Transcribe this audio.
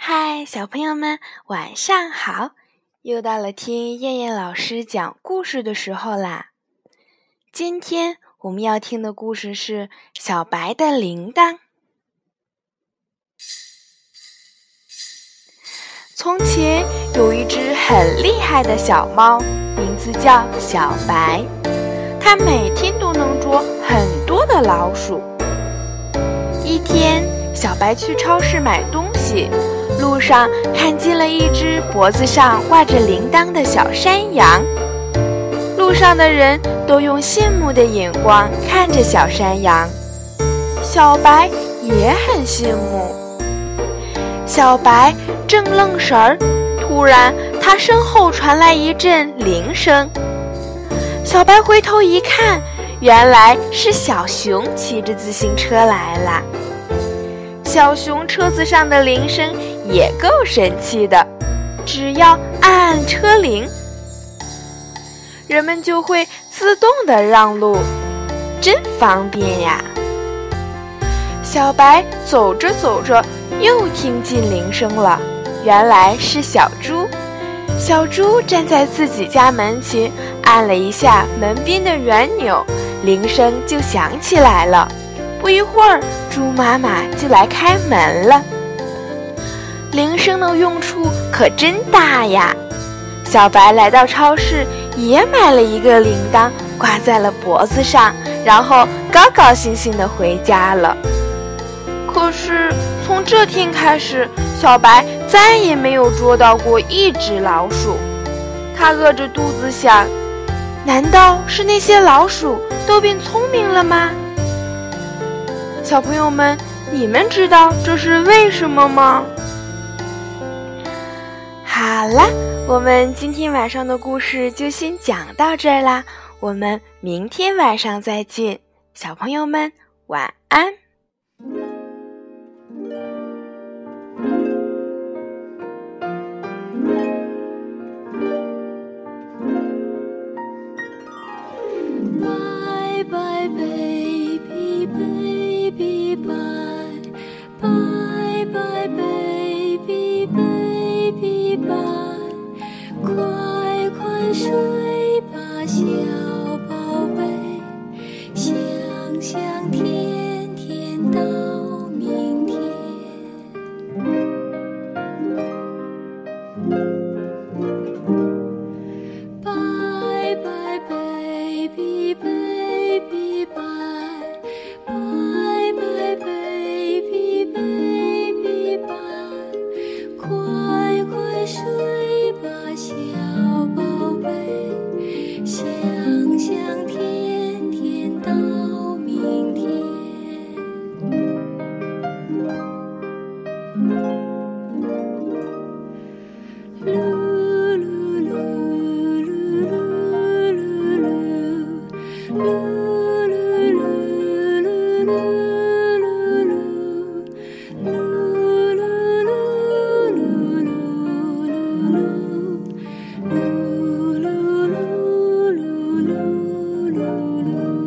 嗨，小朋友们，晚上好！又到了听燕燕老师讲故事的时候啦。今天我们要听的故事是《小白的铃铛》。从前有一只很厉害的小猫，名字叫小白，它每天都能捉很多的老鼠。一天，小白去超市买东西。路上看见了一只脖子上挂着铃铛的小山羊，路上的人都用羡慕的眼光看着小山羊，小白也很羡慕。小白正愣神儿，突然他身后传来一阵铃声，小白回头一看，原来是小熊骑着自行车来了。小熊车子上的铃声也够神气的，只要按按车铃，人们就会自动的让路，真方便呀！小白走着走着，又听见铃声了，原来是小猪。小猪站在自己家门前，按了一下门边的圆钮，铃声就响起来了。不一会儿，猪妈妈就来开门了。铃声的用处可真大呀！小白来到超市，也买了一个铃铛，挂在了脖子上，然后高高兴兴地回家了。可是从这天开始，小白再也没有捉到过一只老鼠。他饿着肚子想：难道是那些老鼠都变聪明了吗？小朋友们，你们知道这是为什么吗？好了，我们今天晚上的故事就先讲到这儿啦，我们明天晚上再见，小朋友们晚安。光。loo, loo, loo.